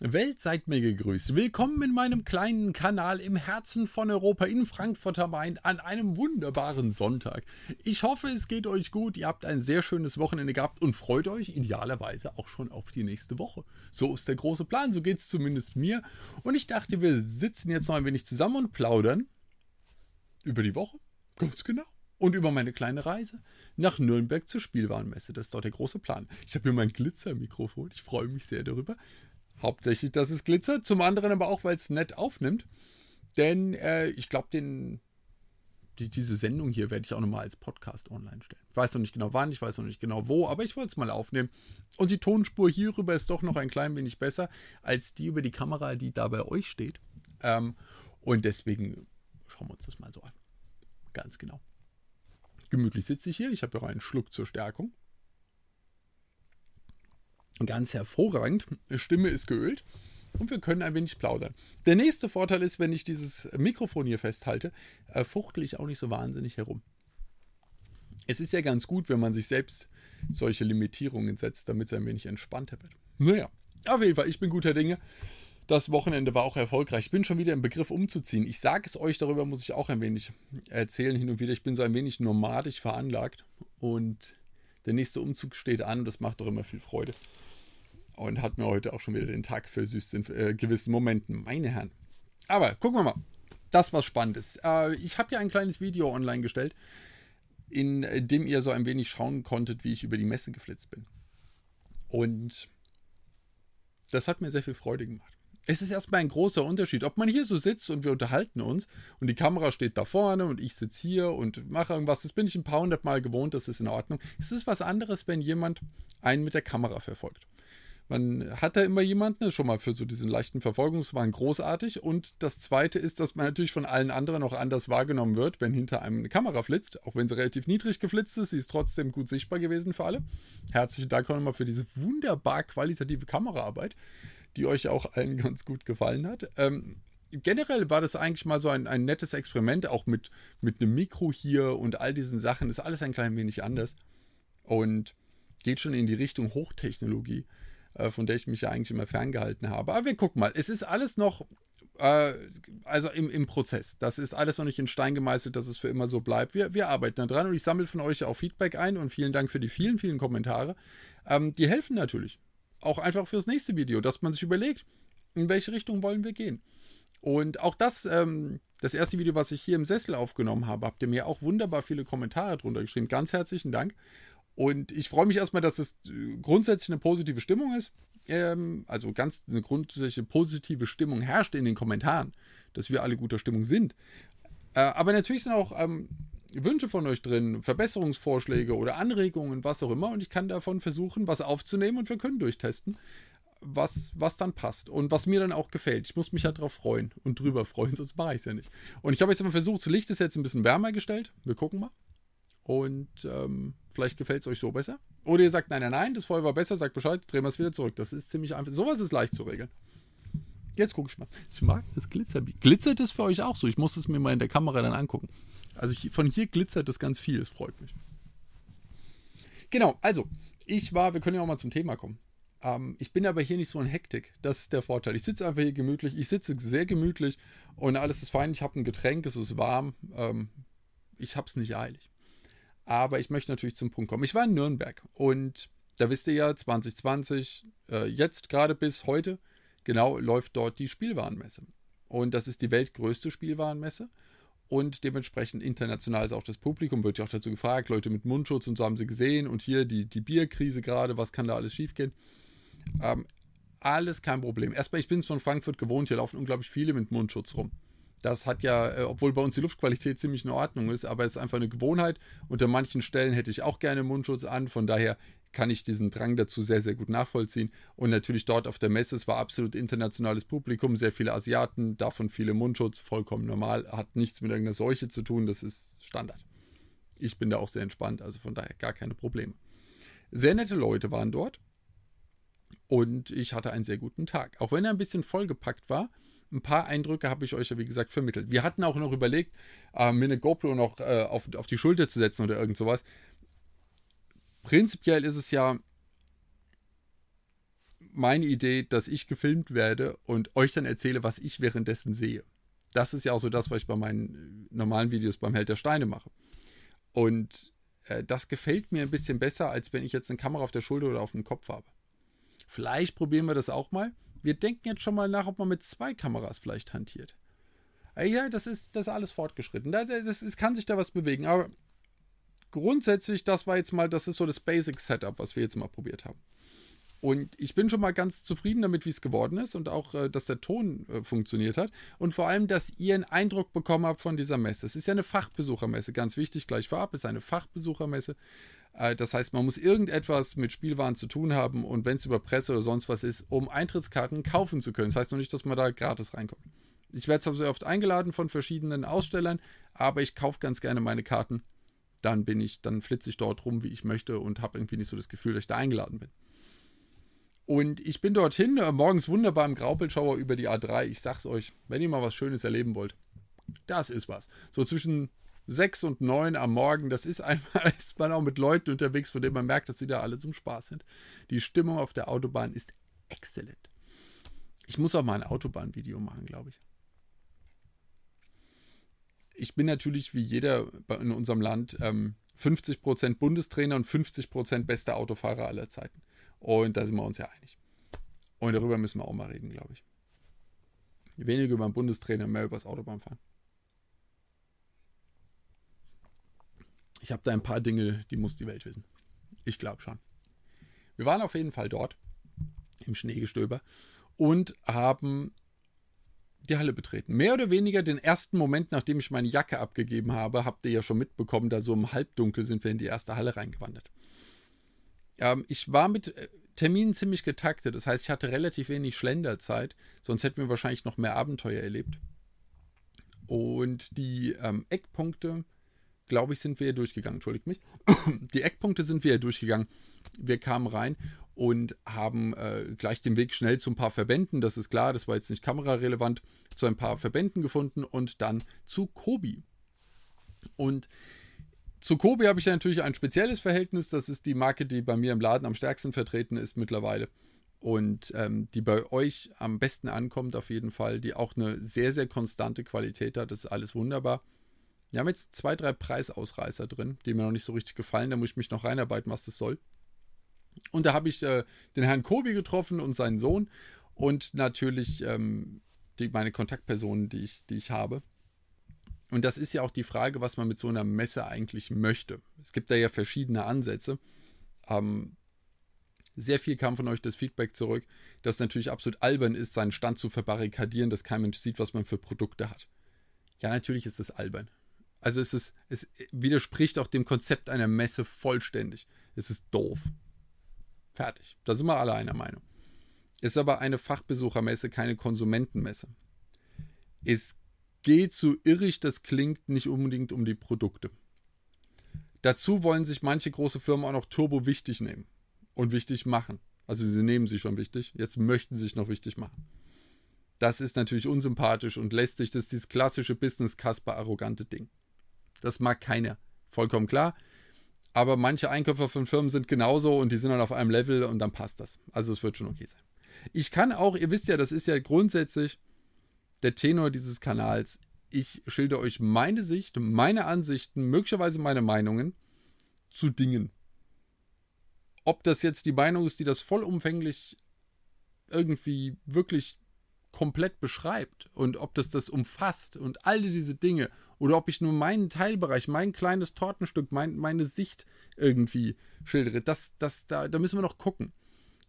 Welt seid mir gegrüßt. Willkommen in meinem kleinen Kanal im Herzen von Europa in Frankfurt am Main an einem wunderbaren Sonntag. Ich hoffe, es geht euch gut. Ihr habt ein sehr schönes Wochenende gehabt und freut euch idealerweise auch schon auf die nächste Woche. So ist der große Plan, so geht es zumindest mir. Und ich dachte, wir sitzen jetzt noch ein wenig zusammen und plaudern über die Woche. Ganz genau. Und über meine kleine Reise nach Nürnberg zur Spielwarenmesse. Das ist dort der große Plan. Ich habe hier mein Glitzermikrofon. Ich freue mich sehr darüber. Hauptsächlich, dass es glitzert, zum anderen aber auch, weil es nett aufnimmt. Denn äh, ich glaube, die, diese Sendung hier werde ich auch nochmal als Podcast online stellen. Ich weiß noch nicht genau wann, ich weiß noch nicht genau wo, aber ich wollte es mal aufnehmen. Und die Tonspur hierüber ist doch noch ein klein wenig besser als die über die Kamera, die da bei euch steht. Ähm, und deswegen schauen wir uns das mal so an. Ganz genau. Gemütlich sitze ich hier. Ich habe ja auch einen Schluck zur Stärkung. Ganz hervorragend. Stimme ist geölt und wir können ein wenig plaudern. Der nächste Vorteil ist, wenn ich dieses Mikrofon hier festhalte, äh, fuchtel ich auch nicht so wahnsinnig herum. Es ist ja ganz gut, wenn man sich selbst solche Limitierungen setzt, damit es ein wenig entspannter wird. Naja, auf jeden Fall, ich bin guter Dinge. Das Wochenende war auch erfolgreich. Ich bin schon wieder im Begriff umzuziehen. Ich sage es euch, darüber muss ich auch ein wenig erzählen hin und wieder. Ich bin so ein wenig nomadisch veranlagt und der nächste Umzug steht an. Das macht doch immer viel Freude und hat mir heute auch schon wieder den Tag versüßt in äh, gewissen Momenten. Meine Herren. Aber gucken wir mal. Das was Spannendes. Äh, ich habe ja ein kleines Video online gestellt, in dem ihr so ein wenig schauen konntet, wie ich über die Messe geflitzt bin. Und das hat mir sehr viel Freude gemacht. Es ist erstmal ein großer Unterschied, ob man hier so sitzt und wir unterhalten uns und die Kamera steht da vorne und ich sitze hier und mache irgendwas. Das bin ich ein paar hundert Mal gewohnt, das ist in Ordnung. Es ist was anderes, wenn jemand einen mit der Kamera verfolgt. Man hat da immer jemanden, schon mal für so diesen leichten Verfolgungswahn großartig. Und das zweite ist, dass man natürlich von allen anderen auch anders wahrgenommen wird, wenn hinter einem eine Kamera flitzt. Auch wenn sie relativ niedrig geflitzt ist, sie ist trotzdem gut sichtbar gewesen für alle. Herzlichen Dank auch nochmal für diese wunderbar qualitative Kameraarbeit, die euch auch allen ganz gut gefallen hat. Ähm, generell war das eigentlich mal so ein, ein nettes Experiment, auch mit, mit einem Mikro hier und all diesen Sachen. Ist alles ein klein wenig anders. Und geht schon in die Richtung Hochtechnologie. Äh, von der ich mich ja eigentlich immer ferngehalten habe. Aber wir gucken mal. Es ist alles noch, äh, also im, im Prozess. Das ist alles noch nicht in Stein gemeißelt, dass es für immer so bleibt. Wir, wir arbeiten da dran und ich sammle von euch auch Feedback ein und vielen Dank für die vielen, vielen Kommentare. Ähm, die helfen natürlich. Auch einfach fürs nächste Video, dass man sich überlegt, in welche Richtung wollen wir gehen. Und auch das, ähm, das erste Video, was ich hier im Sessel aufgenommen habe, habt ihr mir auch wunderbar viele Kommentare drunter geschrieben. Ganz herzlichen Dank. Und ich freue mich erstmal, dass es grundsätzlich eine positive Stimmung ist. Ähm, also ganz eine grundsätzliche positive Stimmung herrscht in den Kommentaren, dass wir alle guter Stimmung sind. Äh, aber natürlich sind auch ähm, Wünsche von euch drin, Verbesserungsvorschläge oder Anregungen, was auch immer. Und ich kann davon versuchen, was aufzunehmen und wir können durchtesten, was, was dann passt und was mir dann auch gefällt. Ich muss mich ja darauf freuen und drüber freuen, sonst mache ich es ja nicht. Und ich habe jetzt mal versucht, das Licht ist jetzt ein bisschen wärmer gestellt. Wir gucken mal. Und ähm, vielleicht gefällt es euch so besser. Oder ihr sagt, nein, nein, nein, das vorher war besser, sagt Bescheid, drehen wir es wieder zurück. Das ist ziemlich einfach. Sowas ist leicht zu regeln. Jetzt gucke ich mal. Ich mag das Glitzerbier. Glitzert es für euch auch so? Ich muss es mir mal in der Kamera dann angucken. Also von hier glitzert es ganz viel, es freut mich. Genau, also, ich war, wir können ja auch mal zum Thema kommen. Ähm, ich bin aber hier nicht so in Hektik. Das ist der Vorteil. Ich sitze einfach hier gemütlich. Ich sitze sehr gemütlich und alles ist fein. Ich habe ein Getränk, es ist warm. Ähm, ich habe es nicht eilig. Aber ich möchte natürlich zum Punkt kommen. Ich war in Nürnberg und da wisst ihr ja, 2020, äh, jetzt gerade bis heute, genau läuft dort die Spielwarenmesse. Und das ist die weltgrößte Spielwarenmesse. Und dementsprechend international ist auch das Publikum, wird ja auch dazu gefragt, Leute mit Mundschutz und so haben sie gesehen. Und hier die, die Bierkrise gerade, was kann da alles schiefgehen? Ähm, alles kein Problem. Erstmal, ich bin es von Frankfurt gewohnt, hier laufen unglaublich viele mit Mundschutz rum. Das hat ja, äh, obwohl bei uns die Luftqualität ziemlich in Ordnung ist, aber es ist einfach eine Gewohnheit. Unter manchen Stellen hätte ich auch gerne Mundschutz an. Von daher kann ich diesen Drang dazu sehr, sehr gut nachvollziehen. Und natürlich dort auf der Messe, es war absolut internationales Publikum, sehr viele Asiaten, davon viele Mundschutz, vollkommen normal, hat nichts mit irgendeiner Seuche zu tun, das ist Standard. Ich bin da auch sehr entspannt, also von daher gar keine Probleme. Sehr nette Leute waren dort und ich hatte einen sehr guten Tag. Auch wenn er ein bisschen vollgepackt war, ein paar Eindrücke habe ich euch ja, wie gesagt, vermittelt. Wir hatten auch noch überlegt, äh, mir eine GoPro noch äh, auf, auf die Schulter zu setzen oder irgend sowas. Prinzipiell ist es ja, meine Idee, dass ich gefilmt werde und euch dann erzähle, was ich währenddessen sehe. Das ist ja auch so das, was ich bei meinen normalen Videos beim Held der Steine mache. Und äh, das gefällt mir ein bisschen besser, als wenn ich jetzt eine Kamera auf der Schulter oder auf dem Kopf habe. Vielleicht probieren wir das auch mal. Wir denken jetzt schon mal nach, ob man mit zwei Kameras vielleicht hantiert. Äh, ja, das ist, das ist alles fortgeschritten. Es kann sich da was bewegen. Aber grundsätzlich, das war jetzt mal, das ist so das Basic Setup, was wir jetzt mal probiert haben. Und ich bin schon mal ganz zufrieden damit, wie es geworden ist und auch, äh, dass der Ton äh, funktioniert hat. Und vor allem, dass ihr einen Eindruck bekommen habt von dieser Messe. Es ist ja eine Fachbesuchermesse, ganz wichtig, gleich vorab, es ist eine Fachbesuchermesse. Äh, das heißt, man muss irgendetwas mit Spielwaren zu tun haben und wenn es über Presse oder sonst was ist, um Eintrittskarten kaufen zu können. Das heißt noch nicht, dass man da gratis reinkommt. Ich werde zwar sehr oft eingeladen von verschiedenen Ausstellern, aber ich kaufe ganz gerne meine Karten. Dann bin ich, dann flitze ich dort rum, wie ich möchte und habe irgendwie nicht so das Gefühl, dass ich da eingeladen bin. Und ich bin dorthin, äh, morgens wunderbar im Graupelschauer über die A3. Ich sag's euch, wenn ihr mal was Schönes erleben wollt, das ist was. So zwischen 6 und 9 am Morgen, das ist einmal, ist man auch mit Leuten unterwegs, von denen man merkt, dass sie da alle zum Spaß sind. Die Stimmung auf der Autobahn ist exzellent. Ich muss auch mal ein Autobahnvideo machen, glaube ich. Ich bin natürlich wie jeder in unserem Land ähm, 50% Bundestrainer und 50% bester Autofahrer aller Zeiten. Und da sind wir uns ja einig. Und darüber müssen wir auch mal reden, glaube ich. Weniger über den Bundestrainer, mehr über das Autobahnfahren. Ich habe da ein paar Dinge, die muss die Welt wissen. Ich glaube schon. Wir waren auf jeden Fall dort im Schneegestöber und haben die Halle betreten. Mehr oder weniger den ersten Moment, nachdem ich meine Jacke abgegeben habe, habt ihr ja schon mitbekommen, da so im Halbdunkel sind wir in die erste Halle reingewandert. Ähm, ich war mit äh, Terminen ziemlich getaktet. Das heißt, ich hatte relativ wenig Schlenderzeit. Sonst hätten wir wahrscheinlich noch mehr Abenteuer erlebt. Und die ähm, Eckpunkte, glaube ich, sind wir durchgegangen. Entschuldigt mich. die Eckpunkte sind wir durchgegangen. Wir kamen rein und haben äh, gleich den Weg schnell zu ein paar Verbänden. Das ist klar, das war jetzt nicht kamerarelevant. Zu ein paar Verbänden gefunden und dann zu Kobi. Und zu Kobe habe ich natürlich ein spezielles Verhältnis. Das ist die Marke, die bei mir im Laden am stärksten vertreten ist mittlerweile. Und ähm, die bei euch am besten ankommt, auf jeden Fall, die auch eine sehr, sehr konstante Qualität hat. Das ist alles wunderbar. Wir haben jetzt zwei, drei Preisausreißer drin, die mir noch nicht so richtig gefallen. Da muss ich mich noch reinarbeiten, was das soll. Und da habe ich äh, den Herrn Kobi getroffen und seinen Sohn und natürlich ähm, die, meine Kontaktpersonen, die ich, die ich habe. Und das ist ja auch die Frage, was man mit so einer Messe eigentlich möchte. Es gibt da ja verschiedene Ansätze. Ähm, sehr viel kam von euch das Feedback zurück, dass es natürlich absolut albern ist, seinen Stand zu verbarrikadieren, dass kein Mensch sieht, was man für Produkte hat. Ja, natürlich ist das albern. Also es, ist, es widerspricht auch dem Konzept einer Messe vollständig. Es ist doof. Fertig. Da sind wir alle einer Meinung. Ist aber eine Fachbesuchermesse, keine Konsumentenmesse. Es geht, so irrig das klingt, nicht unbedingt um die Produkte. Dazu wollen sich manche große Firmen auch noch turbo wichtig nehmen und wichtig machen. Also sie nehmen sich schon wichtig, jetzt möchten sie sich noch wichtig machen. Das ist natürlich unsympathisch und lässt sich das dieses klassische Business-Kasper-arrogante Ding. Das mag keiner. Vollkommen klar. Aber manche Einkäufer von Firmen sind genauso und die sind dann auf einem Level und dann passt das. Also es wird schon okay sein. Ich kann auch, ihr wisst ja, das ist ja grundsätzlich, der Tenor dieses Kanals. Ich schilder euch meine Sicht, meine Ansichten, möglicherweise meine Meinungen zu Dingen. Ob das jetzt die Meinung ist, die das vollumfänglich irgendwie wirklich komplett beschreibt und ob das das umfasst und all diese Dinge oder ob ich nur meinen Teilbereich, mein kleines Tortenstück, mein, meine Sicht irgendwie schildere, das, das, da, da müssen wir noch gucken.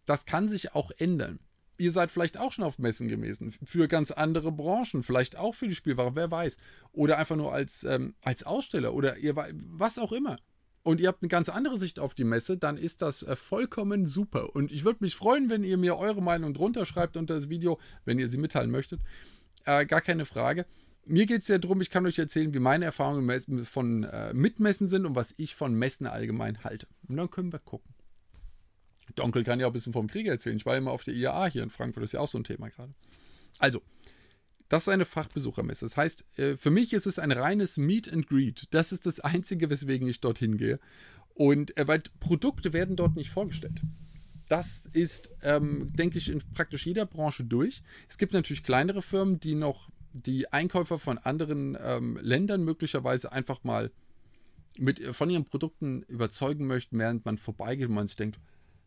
Das kann sich auch ändern ihr seid vielleicht auch schon auf Messen gewesen, für ganz andere Branchen, vielleicht auch für die Spielware, wer weiß. Oder einfach nur als, ähm, als Aussteller oder ihr was auch immer. Und ihr habt eine ganz andere Sicht auf die Messe, dann ist das äh, vollkommen super. Und ich würde mich freuen, wenn ihr mir eure Meinung drunter schreibt unter das Video, wenn ihr sie mitteilen möchtet. Äh, gar keine Frage. Mir geht es ja darum, ich kann euch erzählen, wie meine Erfahrungen von äh, Mitmessen sind und was ich von Messen allgemein halte. Und dann können wir gucken. Donkel kann ja auch ein bisschen vom Krieg erzählen. Ich war immer auf der IAA hier in Frankfurt, das ist ja auch so ein Thema gerade. Also, das ist eine Fachbesuchermesse. Das heißt, äh, für mich ist es ein reines Meet and Greet. Das ist das Einzige, weswegen ich dorthin gehe. Und äh, weil Produkte werden dort nicht vorgestellt. Das ist, ähm, denke ich, in praktisch jeder Branche durch. Es gibt natürlich kleinere Firmen, die noch die Einkäufer von anderen ähm, Ländern möglicherweise einfach mal mit, von ihren Produkten überzeugen möchten, während man vorbeigeht und man sich denkt,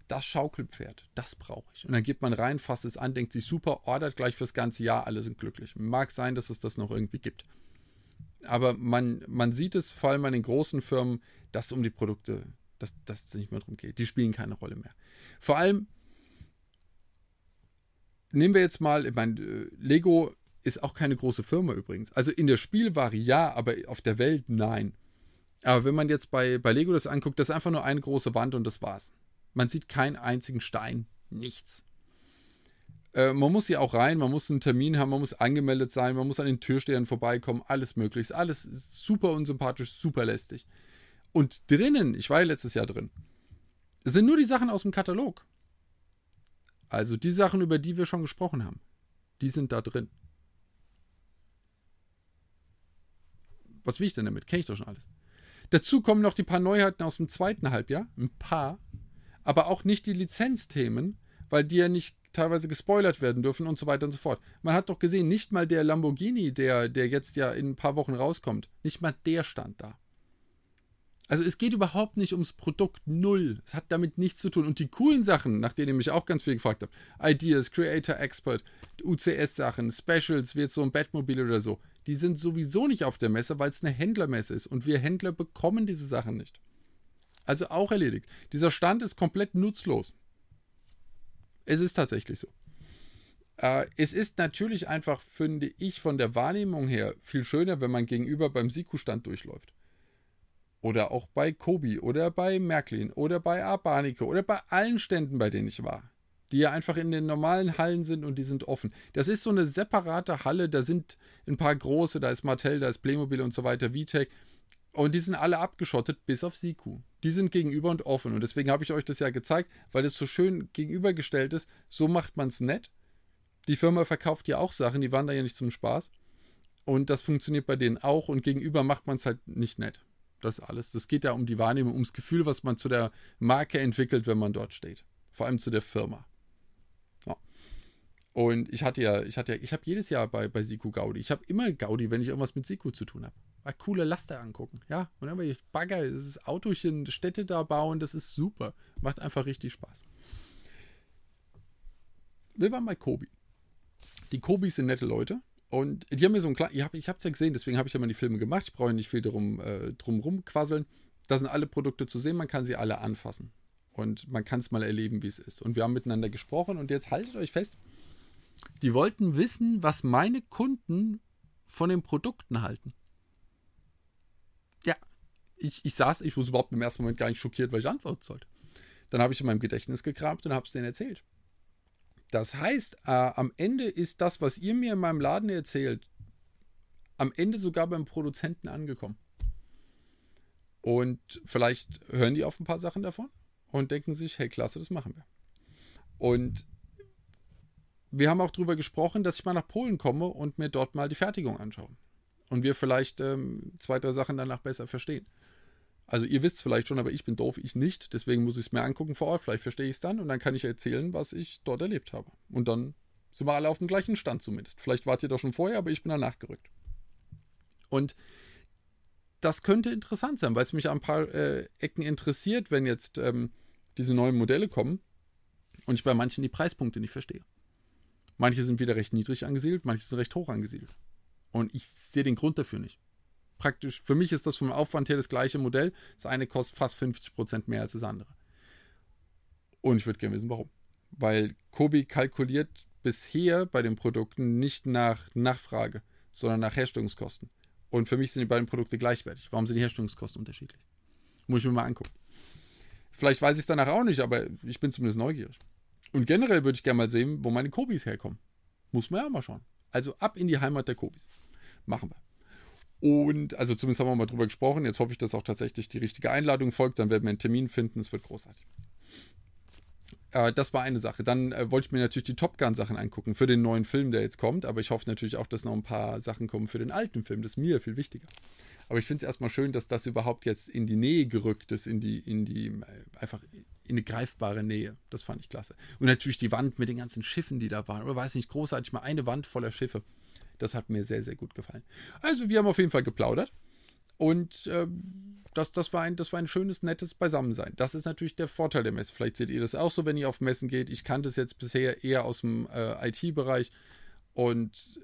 das Schaukelpferd, das brauche ich. Und dann geht man rein, fasst es an, denkt sich super, ordert gleich fürs ganze Jahr, alle sind glücklich. Mag sein, dass es das noch irgendwie gibt. Aber man, man sieht es vor allem an den großen Firmen, dass um die Produkte, dass es nicht mehr darum geht. Die spielen keine Rolle mehr. Vor allem, nehmen wir jetzt mal, ich meine, äh, Lego ist auch keine große Firma übrigens. Also in der Spielware ja, aber auf der Welt nein. Aber wenn man jetzt bei, bei Lego das anguckt, das ist einfach nur eine große Wand und das war's. Man sieht keinen einzigen Stein, nichts. Äh, man muss hier auch rein, man muss einen Termin haben, man muss angemeldet sein, man muss an den Türstehern vorbeikommen, alles möglich. Alles super unsympathisch, super lästig. Und drinnen, ich war ja letztes Jahr drin, sind nur die Sachen aus dem Katalog. Also die Sachen, über die wir schon gesprochen haben, die sind da drin. Was will ich denn damit? Kenne ich doch schon alles. Dazu kommen noch die paar Neuheiten aus dem zweiten Halbjahr. Ein paar. Aber auch nicht die Lizenzthemen, weil die ja nicht teilweise gespoilert werden dürfen und so weiter und so fort. Man hat doch gesehen, nicht mal der Lamborghini, der, der jetzt ja in ein paar Wochen rauskommt, nicht mal der stand da. Also es geht überhaupt nicht ums Produkt null. Es hat damit nichts zu tun. Und die coolen Sachen, nach denen ich mich auch ganz viel gefragt habe, Ideas, Creator Expert, UCS-Sachen, Specials, wie jetzt so ein Batmobil oder so, die sind sowieso nicht auf der Messe, weil es eine Händlermesse ist. Und wir Händler bekommen diese Sachen nicht. Also auch erledigt. Dieser Stand ist komplett nutzlos. Es ist tatsächlich so. Äh, es ist natürlich einfach, finde ich, von der Wahrnehmung her viel schöner, wenn man gegenüber beim Siku-Stand durchläuft. Oder auch bei Kobi oder bei Märklin oder bei Arbanike oder bei allen Ständen, bei denen ich war. Die ja einfach in den normalen Hallen sind und die sind offen. Das ist so eine separate Halle, da sind ein paar große, da ist Mattel, da ist Playmobil und so weiter, VTech. Und die sind alle abgeschottet, bis auf Siku. Die sind gegenüber und offen. Und deswegen habe ich euch das ja gezeigt, weil es so schön gegenübergestellt ist. So macht man es nett. Die Firma verkauft ja auch Sachen, die waren da ja nicht zum Spaß. Und das funktioniert bei denen auch. Und gegenüber macht man es halt nicht nett. Das alles. Das geht ja um die Wahrnehmung, ums Gefühl, was man zu der Marke entwickelt, wenn man dort steht. Vor allem zu der Firma. Ja. Und ich hatte ja, ich hatte ja, ich habe jedes Jahr bei, bei Siku Gaudi. Ich habe immer Gaudi, wenn ich irgendwas mit Siku zu tun habe. Mal coole Laster angucken. Ja, und dann ich Bagger, das ist Autochen, Städte da bauen, das ist super. Macht einfach richtig Spaß. Wir waren bei Kobi. Die Kobis sind nette Leute. Und die haben mir so ein kleines, ich habe es ja gesehen, deswegen habe ich ja mal die Filme gemacht. Ich brauche nicht viel drum, äh, drum rumquasseln. Da sind alle Produkte zu sehen, man kann sie alle anfassen. Und man kann es mal erleben, wie es ist. Und wir haben miteinander gesprochen und jetzt haltet euch fest, die wollten wissen, was meine Kunden von den Produkten halten. Ja, ich, ich saß, ich muss überhaupt im ersten Moment gar nicht schockiert, weil ich antworten sollte. Dann habe ich in meinem Gedächtnis gekramt und habe es denen erzählt. Das heißt, äh, am Ende ist das, was ihr mir in meinem Laden erzählt, am Ende sogar beim Produzenten angekommen. Und vielleicht hören die auf ein paar Sachen davon und denken sich, hey, klasse, das machen wir. Und wir haben auch darüber gesprochen, dass ich mal nach Polen komme und mir dort mal die Fertigung anschaue. Und wir vielleicht ähm, zwei, drei Sachen danach besser verstehen. Also ihr wisst es vielleicht schon, aber ich bin doof, ich nicht. Deswegen muss ich es mir angucken vor Ort. Vielleicht verstehe ich es dann und dann kann ich erzählen, was ich dort erlebt habe. Und dann sind wir alle auf dem gleichen Stand zumindest. Vielleicht wart ihr doch schon vorher, aber ich bin danach gerückt. Und das könnte interessant sein, weil es mich an ein paar äh, Ecken interessiert, wenn jetzt ähm, diese neuen Modelle kommen und ich bei manchen die Preispunkte nicht verstehe. Manche sind wieder recht niedrig angesiedelt, manche sind recht hoch angesiedelt. Und ich sehe den Grund dafür nicht praktisch, für mich ist das vom Aufwand her das gleiche Modell. Das eine kostet fast 50% mehr als das andere. Und ich würde gerne wissen, warum. Weil Kobi kalkuliert bisher bei den Produkten nicht nach Nachfrage, sondern nach Herstellungskosten. Und für mich sind die beiden Produkte gleichwertig. Warum sind die Herstellungskosten unterschiedlich? Muss ich mir mal angucken. Vielleicht weiß ich es danach auch nicht, aber ich bin zumindest neugierig. Und generell würde ich gerne mal sehen, wo meine Kobis herkommen. Muss man ja mal schauen. Also ab in die Heimat der Kobis. Machen wir. Und also zumindest haben wir mal drüber gesprochen. Jetzt hoffe ich, dass auch tatsächlich die richtige Einladung folgt. Dann werden wir einen Termin finden. Es wird großartig. Äh, das war eine Sache. Dann äh, wollte ich mir natürlich die Top Gun-Sachen angucken für den neuen Film, der jetzt kommt. Aber ich hoffe natürlich auch, dass noch ein paar Sachen kommen für den alten Film. Das ist mir viel wichtiger. Aber ich finde es erstmal schön, dass das überhaupt jetzt in die Nähe gerückt ist, in die, in die, äh, einfach in eine greifbare Nähe. Das fand ich klasse. Und natürlich die Wand mit den ganzen Schiffen, die da waren. Oder weiß nicht, großartig mal eine Wand voller Schiffe. Das hat mir sehr, sehr gut gefallen. Also, wir haben auf jeden Fall geplaudert. Und äh, das, das, war ein, das war ein schönes, nettes Beisammensein. Das ist natürlich der Vorteil der Messe. Vielleicht seht ihr das auch so, wenn ihr auf Messen geht. Ich kannte es jetzt bisher eher aus dem äh, IT-Bereich. Und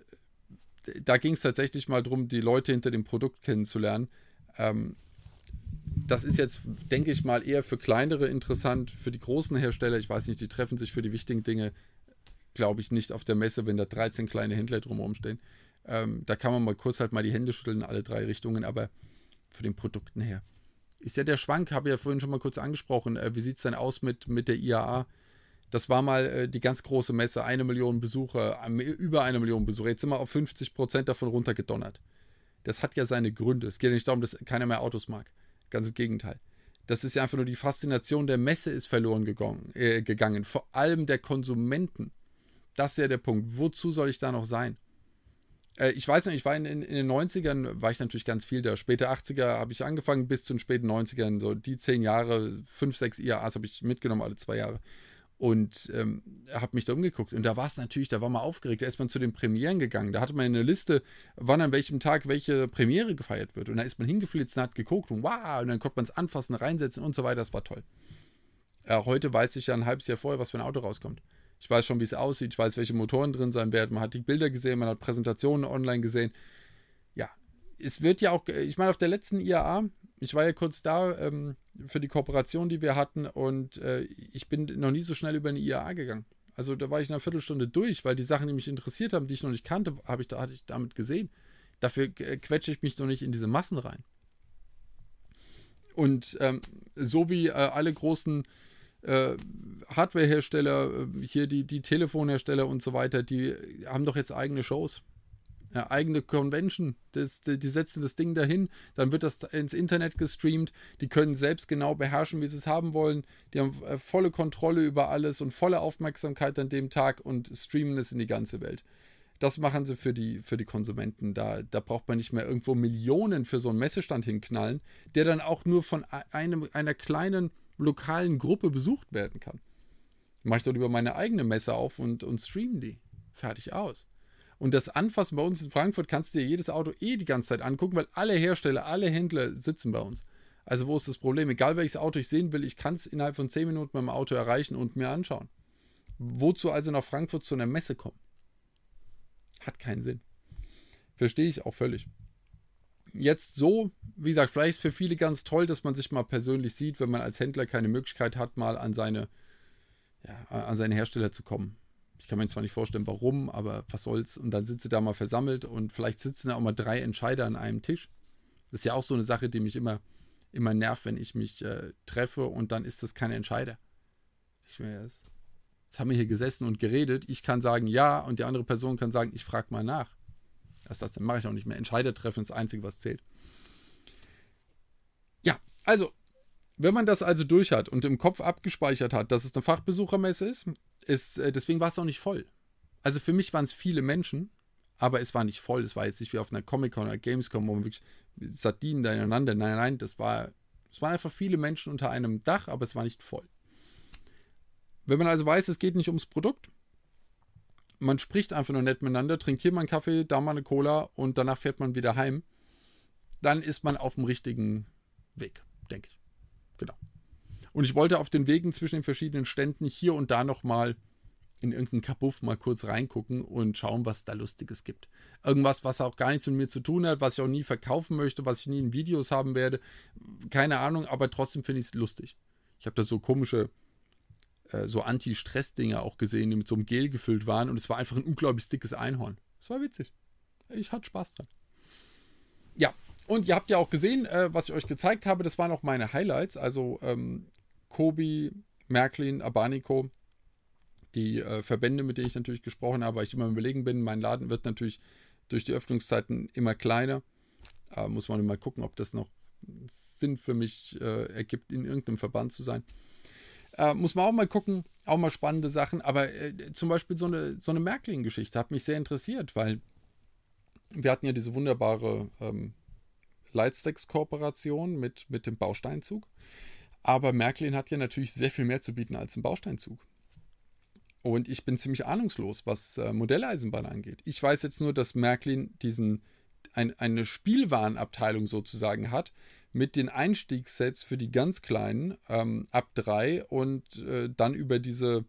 da ging es tatsächlich mal darum, die Leute hinter dem Produkt kennenzulernen. Ähm, das ist jetzt, denke ich mal, eher für kleinere interessant, für die großen Hersteller. Ich weiß nicht, die treffen sich für die wichtigen Dinge, glaube ich, nicht auf der Messe, wenn da 13 kleine Händler drumherum stehen. Ähm, da kann man mal kurz halt mal die Hände schütteln in alle drei Richtungen, aber für den Produkten her. Ist ja der Schwank, habe ich ja vorhin schon mal kurz angesprochen. Äh, wie sieht es denn aus mit, mit der IAA? Das war mal äh, die ganz große Messe, eine Million Besucher, über eine Million Besucher. Jetzt sind wir auf 50 Prozent davon runtergedonnert. Das hat ja seine Gründe. Es geht ja nicht darum, dass keiner mehr Autos mag. Ganz im Gegenteil. Das ist ja einfach nur die Faszination der Messe ist verloren gegangen, äh, gegangen. Vor allem der Konsumenten. Das ist ja der Punkt. Wozu soll ich da noch sein? Äh, ich weiß nicht, ich war in, in, in, den 90ern, war ich natürlich ganz viel da. Späte 80er habe ich angefangen, bis zu den späten 90ern. So die zehn Jahre, fünf, sechs IAAs habe ich mitgenommen, alle zwei Jahre und ähm, habe mich da umgeguckt. Und da war es natürlich, da war man aufgeregt. Da ist man zu den Premieren gegangen. Da hatte man eine Liste, wann an welchem Tag welche Premiere gefeiert wird. Und da ist man hingeflitzt und hat geguckt und wow, und dann konnte man es anfassen, reinsetzen und so weiter. Das war toll. Äh, heute weiß ich ja ein halbes Jahr vorher, was für ein Auto rauskommt. Ich weiß schon, wie es aussieht. Ich weiß, welche Motoren drin sein werden. Man hat die Bilder gesehen, man hat Präsentationen online gesehen. Ja, es wird ja auch, ich meine, auf der letzten IAA, ich war ja kurz da ähm, für die Kooperation, die wir hatten und äh, ich bin noch nie so schnell über eine IAA gegangen. Also da war ich in einer Viertelstunde durch, weil die Sachen, die mich interessiert haben, die ich noch nicht kannte, habe ich, da, hatte ich damit gesehen. Dafür äh, quetsche ich mich noch nicht in diese Massen rein. Und ähm, so wie äh, alle großen äh, Hardwarehersteller, äh, hier die, die Telefonhersteller und so weiter, die haben doch jetzt eigene Shows eine eigene Convention. Das, die, die, setzen das Ding dahin, dann wird das ins Internet gestreamt. Die können selbst genau beherrschen, wie sie es haben wollen. Die haben äh, volle Kontrolle über alles und volle Aufmerksamkeit an dem Tag und streamen es in die ganze Welt. Das machen sie für die, für die Konsumenten. Da, da braucht man nicht mehr irgendwo Millionen für so einen Messestand hinknallen, der dann auch nur von einem, einer kleinen lokalen Gruppe besucht werden kann. Mache ich doch lieber meine eigene Messe auf und, und streamen die. Fertig aus. Und das Anfassen bei uns in Frankfurt kannst du dir jedes Auto eh die ganze Zeit angucken, weil alle Hersteller, alle Händler sitzen bei uns. Also wo ist das Problem? Egal welches Auto ich sehen will, ich kann es innerhalb von 10 Minuten mit dem Auto erreichen und mir anschauen. Wozu also nach Frankfurt zu einer Messe kommen? Hat keinen Sinn. Verstehe ich auch völlig. Jetzt so, wie gesagt, vielleicht ist für viele ganz toll, dass man sich mal persönlich sieht, wenn man als Händler keine Möglichkeit hat, mal an seine, ja, an seine Hersteller zu kommen. Ich kann mir zwar nicht vorstellen, warum, aber was soll's. Und dann sind sie da mal versammelt und vielleicht sitzen da auch mal drei Entscheider an einem Tisch. Das ist ja auch so eine Sache, die mich immer, immer nervt, wenn ich mich äh, treffe und dann ist das kein Entscheider. Ich jetzt, jetzt haben wir hier gesessen und geredet. Ich kann sagen ja und die andere Person kann sagen, ich frage mal nach. Was das, dann mache ich auch nicht mehr. Entscheider treffen ist das Einzige, was zählt. Ja, also wenn man das also durch hat und im Kopf abgespeichert hat, dass es eine Fachbesuchermesse ist, ist äh, deswegen war es auch nicht voll. Also für mich waren es viele Menschen, aber es war nicht voll. Es war jetzt nicht wie auf einer Comic-Con oder Gamescom, wo man wirklich Sardinen da ineinander. Nein, nein, das war, es waren einfach viele Menschen unter einem Dach, aber es war nicht voll. Wenn man also weiß, es geht nicht ums Produkt, man spricht einfach nur nett miteinander, trinkt hier mal einen Kaffee, da mal eine Cola und danach fährt man wieder heim, dann ist man auf dem richtigen Weg, denke ich. Genau. Und ich wollte auf den Wegen zwischen den verschiedenen Ständen hier und da nochmal in irgendeinen Kabuff mal kurz reingucken und schauen, was da Lustiges gibt. Irgendwas, was auch gar nichts mit mir zu tun hat, was ich auch nie verkaufen möchte, was ich nie in Videos haben werde. Keine Ahnung, aber trotzdem finde ich es lustig. Ich habe da so komische, äh, so Anti-Stress-Dinger auch gesehen, die mit so einem Gel gefüllt waren und es war einfach ein unglaublich dickes Einhorn. Es war witzig. Ich hatte Spaß dran. Ja, und ihr habt ja auch gesehen, äh, was ich euch gezeigt habe, das waren auch meine Highlights. Also ähm, Kobi, Märklin, Abanico, die äh, Verbände, mit denen ich natürlich gesprochen habe, weil ich immer überlegen bin. Mein Laden wird natürlich durch die Öffnungszeiten immer kleiner. Äh, muss man mal gucken, ob das noch Sinn für mich äh, ergibt, in irgendeinem Verband zu sein. Äh, muss man auch mal gucken, auch mal spannende Sachen. Aber äh, zum Beispiel so eine, so eine Märklin-Geschichte hat mich sehr interessiert, weil wir hatten ja diese wunderbare ähm, Lightstacks-Kooperation mit, mit dem Bausteinzug. Aber Märklin hat ja natürlich sehr viel mehr zu bieten als ein Bausteinzug. Und ich bin ziemlich ahnungslos, was äh, Modelleisenbahn angeht. Ich weiß jetzt nur, dass Märklin diesen, ein, eine Spielwarenabteilung sozusagen hat, mit den Einstiegssets für die ganz Kleinen ähm, ab drei und äh, dann über diese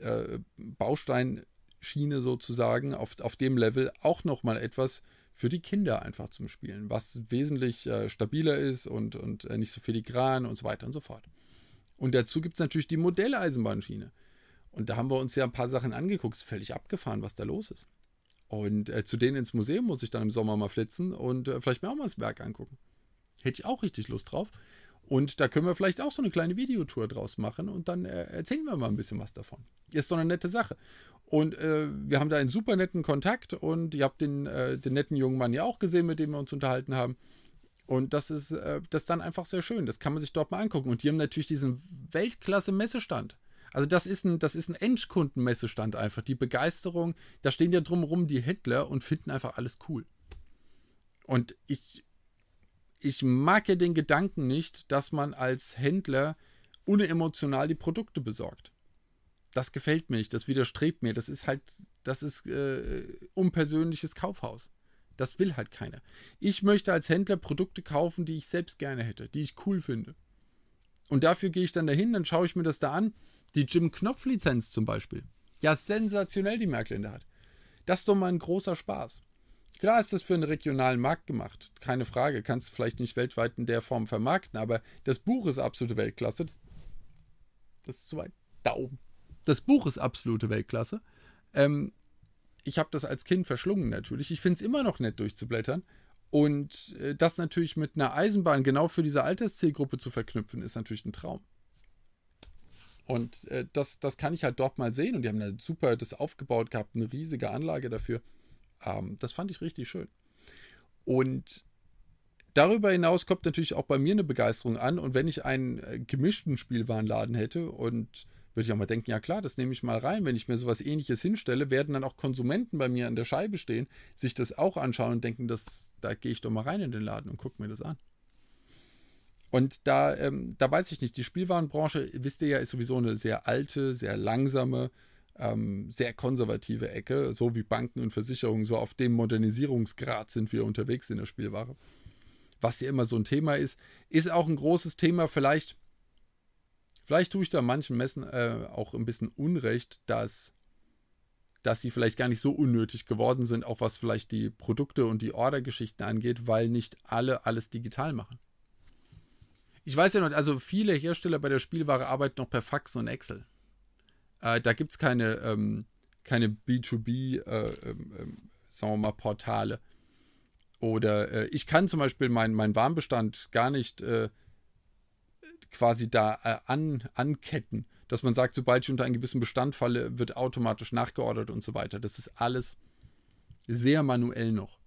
äh, Bausteinschiene sozusagen auf, auf dem Level auch nochmal etwas für die Kinder einfach zum Spielen, was wesentlich äh, stabiler ist und, und äh, nicht so filigran und so weiter und so fort. Und dazu gibt es natürlich die Modelleisenbahnschiene. Und da haben wir uns ja ein paar Sachen angeguckt, ist völlig abgefahren, was da los ist. Und äh, zu denen ins Museum muss ich dann im Sommer mal flitzen und äh, vielleicht mir auch mal das Werk angucken. Hätte ich auch richtig Lust drauf. Und da können wir vielleicht auch so eine kleine Videotour draus machen und dann äh, erzählen wir mal ein bisschen was davon. Ist doch eine nette Sache. Und äh, wir haben da einen super netten Kontakt und ihr habt den, äh, den netten jungen Mann ja auch gesehen, mit dem wir uns unterhalten haben. Und das ist äh, das dann einfach sehr schön. Das kann man sich dort mal angucken. Und die haben natürlich diesen Weltklasse-Messestand. Also das ist ein, das ist ein Endkundenmessestand einfach. Die Begeisterung, da stehen ja drumherum die Händler und finden einfach alles cool. Und ich, ich mag ja den Gedanken nicht, dass man als Händler unemotional die Produkte besorgt das gefällt mir nicht, das widerstrebt mir. Das ist halt, das ist äh, unpersönliches Kaufhaus. Das will halt keiner. Ich möchte als Händler Produkte kaufen, die ich selbst gerne hätte, die ich cool finde. Und dafür gehe ich dann dahin, dann schaue ich mir das da an. Die Jim Knopf-Lizenz zum Beispiel. Ja, sensationell, die Märklinde hat. Das ist doch mal ein großer Spaß. Klar ist das für einen regionalen Markt gemacht, keine Frage. Kannst vielleicht nicht weltweit in der Form vermarkten, aber das Buch ist absolute Weltklasse. Das, ist zu weit da oben. Das Buch ist absolute Weltklasse. Ähm, ich habe das als Kind verschlungen natürlich. Ich finde es immer noch nett durchzublättern. Und äh, das natürlich mit einer Eisenbahn genau für diese Alterszielgruppe zu verknüpfen, ist natürlich ein Traum. Und äh, das, das kann ich halt dort mal sehen. Und die haben da super das aufgebaut gehabt, eine riesige Anlage dafür. Ähm, das fand ich richtig schön. Und darüber hinaus kommt natürlich auch bei mir eine Begeisterung an. Und wenn ich einen äh, gemischten Spielwarenladen hätte und würde ich auch mal denken, ja klar, das nehme ich mal rein. Wenn ich mir sowas ähnliches hinstelle, werden dann auch Konsumenten bei mir an der Scheibe stehen, sich das auch anschauen und denken, das, da gehe ich doch mal rein in den Laden und gucke mir das an. Und da, ähm, da weiß ich nicht, die Spielwarenbranche, wisst ihr ja, ist sowieso eine sehr alte, sehr langsame, ähm, sehr konservative Ecke, so wie Banken und Versicherungen, so auf dem Modernisierungsgrad sind wir unterwegs in der Spielware. Was ja immer so ein Thema ist, ist auch ein großes Thema vielleicht Vielleicht tue ich da manchen Messen äh, auch ein bisschen Unrecht, dass, dass sie vielleicht gar nicht so unnötig geworden sind, auch was vielleicht die Produkte und die Ordergeschichten angeht, weil nicht alle alles digital machen. Ich weiß ja noch, also viele Hersteller bei der Spielware arbeiten noch per Fax und Excel. Äh, da gibt es keine, ähm, keine B2B, äh, ähm, ähm. Oder äh, ich kann zum Beispiel meinen mein Warenbestand gar nicht äh, quasi da äh, an, anketten, dass man sagt, sobald ich unter einen gewissen Bestand falle, wird automatisch nachgeordert und so weiter. Das ist alles sehr manuell noch.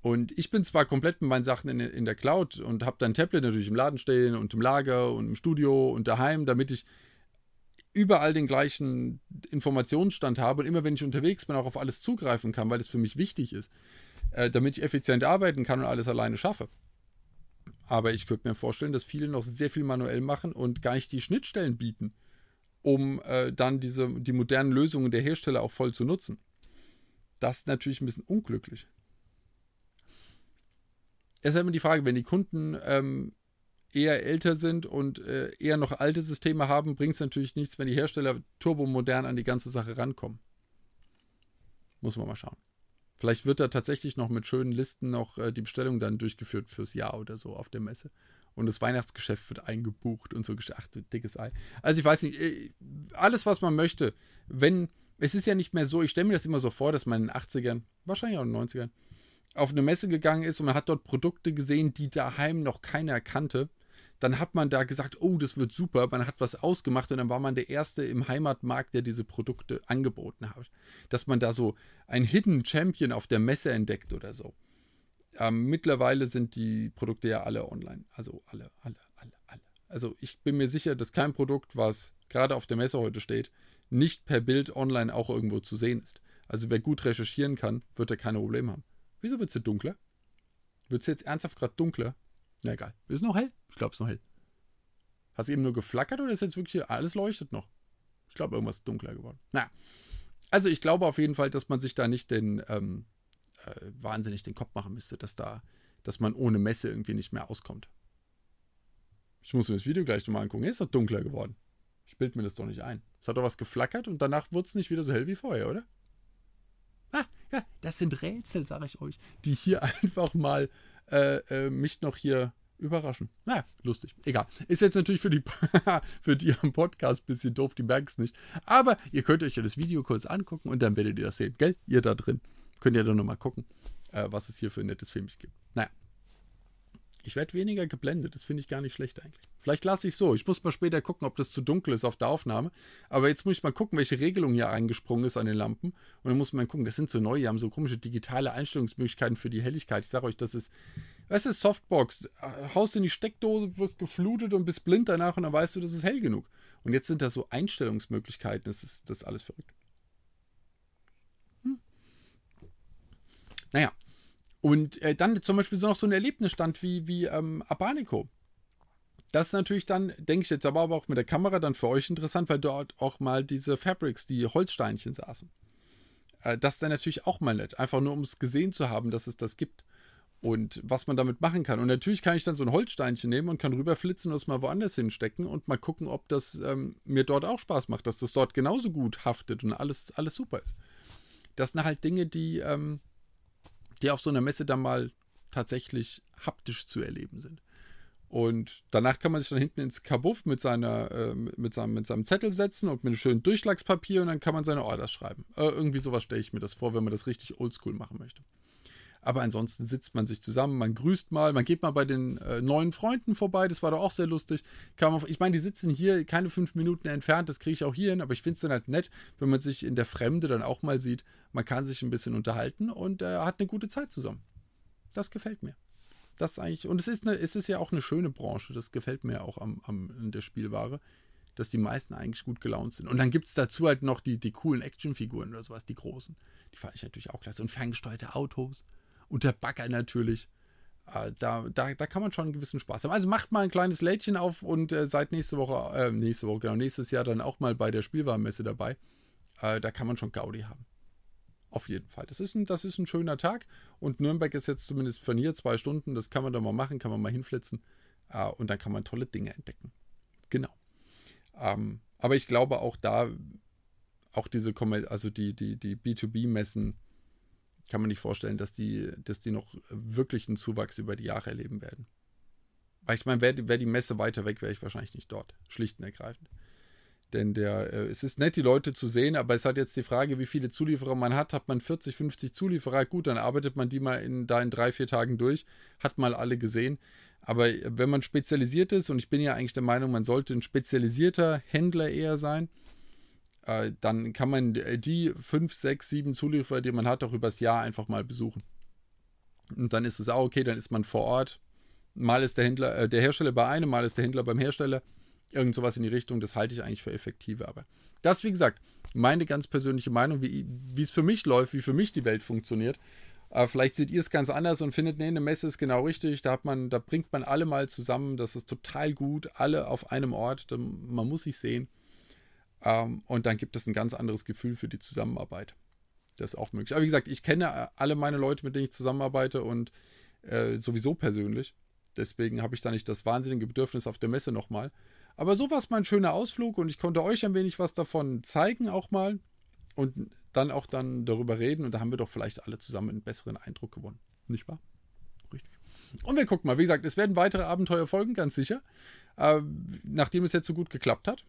Und ich bin zwar komplett mit meinen Sachen in, in der Cloud und habe dann Tablet natürlich im Laden stehen und im Lager und im Studio und daheim, damit ich überall den gleichen Informationsstand habe und immer wenn ich unterwegs bin, auch auf alles zugreifen kann, weil das für mich wichtig ist, äh, damit ich effizient arbeiten kann und alles alleine schaffe. Aber ich könnte mir vorstellen, dass viele noch sehr viel manuell machen und gar nicht die Schnittstellen bieten, um äh, dann diese, die modernen Lösungen der Hersteller auch voll zu nutzen. Das ist natürlich ein bisschen unglücklich. Es ist immer die Frage, wenn die Kunden ähm, eher älter sind und äh, eher noch alte Systeme haben, bringt es natürlich nichts, wenn die Hersteller turbomodern an die ganze Sache rankommen. Muss man mal schauen. Vielleicht wird da tatsächlich noch mit schönen Listen noch äh, die Bestellung dann durchgeführt fürs Jahr oder so auf der Messe. Und das Weihnachtsgeschäft wird eingebucht und so. Ach, du dickes Ei. Also ich weiß nicht, äh, alles, was man möchte. Wenn, es ist ja nicht mehr so, ich stelle mir das immer so vor, dass man in den 80ern, wahrscheinlich auch in den 90ern, auf eine Messe gegangen ist und man hat dort Produkte gesehen, die daheim noch keiner kannte dann hat man da gesagt, oh, das wird super, man hat was ausgemacht und dann war man der Erste im Heimatmarkt, der diese Produkte angeboten hat. Dass man da so ein Hidden Champion auf der Messe entdeckt oder so. Ähm, mittlerweile sind die Produkte ja alle online. Also alle, alle, alle, alle. Also ich bin mir sicher, dass kein Produkt, was gerade auf der Messe heute steht, nicht per Bild online auch irgendwo zu sehen ist. Also wer gut recherchieren kann, wird da keine Probleme haben. Wieso wird es dunkler? Wird es jetzt ernsthaft gerade dunkler? Na egal. Ist noch hell? Ich glaube, es ist noch hell. Hast du eben nur geflackert oder ist jetzt wirklich alles leuchtet noch? Ich glaube, irgendwas ist dunkler geworden. Na, also ich glaube auf jeden Fall, dass man sich da nicht den ähm, äh, wahnsinnig den Kopf machen müsste, dass da, dass man ohne Messe irgendwie nicht mehr auskommt. Ich muss mir das Video gleich nochmal angucken. Ist doch dunkler geworden. Ich bild mir das doch nicht ein. Es hat doch was geflackert und danach wurde es nicht wieder so hell wie vorher, oder? Ah, ja, das sind Rätsel, sage ich euch, die hier einfach mal äh, äh, mich noch hier überraschen. Na, lustig. Egal. Ist jetzt natürlich für die, für die am Podcast ein bisschen doof, die merken es nicht. Aber ihr könnt euch ja das Video kurz angucken und dann werdet ihr das sehen. Gell? Ihr da drin. Könnt ihr dann nochmal gucken, äh, was es hier für ein nettes Filmchen gibt. Naja. Ich werde weniger geblendet, das finde ich gar nicht schlecht eigentlich. Vielleicht lasse ich so. Ich muss mal später gucken, ob das zu dunkel ist auf der Aufnahme. Aber jetzt muss ich mal gucken, welche Regelung hier eingesprungen ist an den Lampen. Und dann muss man gucken, das sind so neue, die haben so komische digitale Einstellungsmöglichkeiten für die Helligkeit. Ich sage euch, das ist, was ist Softbox? Haust in die Steckdose, wirst geflutet und bist blind danach und dann weißt du, das ist hell genug. Und jetzt sind da so Einstellungsmöglichkeiten, das ist, das ist alles verrückt. Hm. Naja, und äh, dann zum Beispiel so noch so ein Erlebnisstand wie, wie ähm, Abanico. Das ist natürlich dann, denke ich jetzt aber, aber auch mit der Kamera dann für euch interessant, weil dort auch mal diese Fabrics, die Holzsteinchen saßen. Äh, das ist dann natürlich auch mal nett. Einfach nur, um es gesehen zu haben, dass es das gibt. Und was man damit machen kann. Und natürlich kann ich dann so ein Holzsteinchen nehmen und kann rüberflitzen und es mal woanders hinstecken und mal gucken, ob das ähm, mir dort auch Spaß macht, dass das dort genauso gut haftet und alles, alles super ist. Das sind halt Dinge, die, ähm, die auf so einer Messe dann mal tatsächlich haptisch zu erleben sind. Und danach kann man sich dann hinten ins Kabuff mit, seiner, äh, mit, seinem, mit seinem Zettel setzen und mit einem schönen Durchschlagspapier und dann kann man seine Orders schreiben. Äh, irgendwie sowas stelle ich mir das vor, wenn man das richtig oldschool machen möchte. Aber ansonsten sitzt man sich zusammen, man grüßt mal, man geht mal bei den äh, neuen Freunden vorbei, das war doch auch sehr lustig. Man, ich meine, die sitzen hier keine fünf Minuten entfernt, das kriege ich auch hier hin, aber ich finde es dann halt nett, wenn man sich in der Fremde dann auch mal sieht. Man kann sich ein bisschen unterhalten und äh, hat eine gute Zeit zusammen. Das gefällt mir. Das ist eigentlich, und es ist, eine, es ist ja auch eine schöne Branche, das gefällt mir auch am, am, in der Spielware, dass die meisten eigentlich gut gelaunt sind. Und dann gibt es dazu halt noch die, die coolen Actionfiguren oder sowas, die großen. Die fand ich natürlich auch klasse. Und ferngesteuerte Autos und der Bagger natürlich. Äh, da, da, da kann man schon einen gewissen Spaß haben. Also macht mal ein kleines Lädchen auf und äh, seid nächste Woche, äh, nächste Woche, genau, nächstes Jahr dann auch mal bei der Spielwarenmesse dabei. Äh, da kann man schon Gaudi haben. Auf jeden Fall. Das ist, ein, das ist ein schöner Tag. Und Nürnberg ist jetzt zumindest von hier zwei Stunden. Das kann man da mal machen, kann man mal hinflitzen. Äh, und dann kann man tolle Dinge entdecken. Genau. Ähm, aber ich glaube auch da, auch diese, also die, die, die B2B-Messen, kann man nicht vorstellen, dass die, dass die noch wirklich einen Zuwachs über die Jahre erleben werden. Weil ich meine, wäre wär die Messe weiter weg, wäre ich wahrscheinlich nicht dort. Schlicht und ergreifend. Denn der, äh, es ist nett, die Leute zu sehen, aber es hat jetzt die Frage, wie viele Zulieferer man hat. Hat man 40, 50 Zulieferer, gut, dann arbeitet man die mal in, da in drei, vier Tagen durch, hat mal alle gesehen. Aber wenn man spezialisiert ist, und ich bin ja eigentlich der Meinung, man sollte ein spezialisierter Händler eher sein, äh, dann kann man die fünf, sechs, sieben Zulieferer, die man hat, auch übers Jahr einfach mal besuchen. Und dann ist es auch okay, dann ist man vor Ort. Mal ist der Händler, äh, der Hersteller bei einem, mal ist der Händler beim Hersteller. Irgend sowas in die Richtung, das halte ich eigentlich für effektiver. Aber das, wie gesagt, meine ganz persönliche Meinung, wie, wie es für mich läuft, wie für mich die Welt funktioniert. Äh, vielleicht seht ihr es ganz anders und findet, nee, eine Messe ist genau richtig. Da hat man, da bringt man alle mal zusammen. Das ist total gut. Alle auf einem Ort. Man muss sich sehen. Ähm, und dann gibt es ein ganz anderes Gefühl für die Zusammenarbeit. Das ist auch möglich. Aber wie gesagt, ich kenne äh, alle meine Leute, mit denen ich zusammenarbeite und äh, sowieso persönlich. Deswegen habe ich da nicht das wahnsinnige Bedürfnis auf der Messe nochmal. Aber so war es mein schöner Ausflug und ich konnte euch ein wenig was davon zeigen auch mal und dann auch dann darüber reden und da haben wir doch vielleicht alle zusammen einen besseren Eindruck gewonnen. Nicht wahr? Richtig. Und wir gucken mal, wie gesagt, es werden weitere Abenteuer folgen, ganz sicher. Äh, nachdem es jetzt so gut geklappt hat.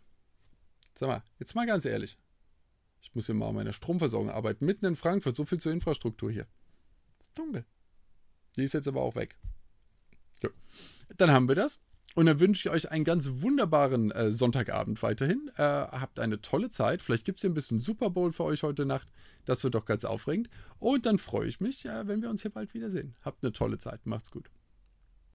Sag mal, jetzt mal ganz ehrlich. Ich muss hier mal an meiner Stromversorgung arbeiten. Mitten in Frankfurt, so viel zur Infrastruktur hier. Ist dunkel. Die ist jetzt aber auch weg. So. Dann haben wir das. Und dann wünsche ich euch einen ganz wunderbaren äh, Sonntagabend weiterhin. Äh, habt eine tolle Zeit. Vielleicht gibt es hier ein bisschen Super Bowl für euch heute Nacht. Das wird doch ganz aufregend. Und dann freue ich mich, äh, wenn wir uns hier bald wiedersehen. Habt eine tolle Zeit. Macht's gut.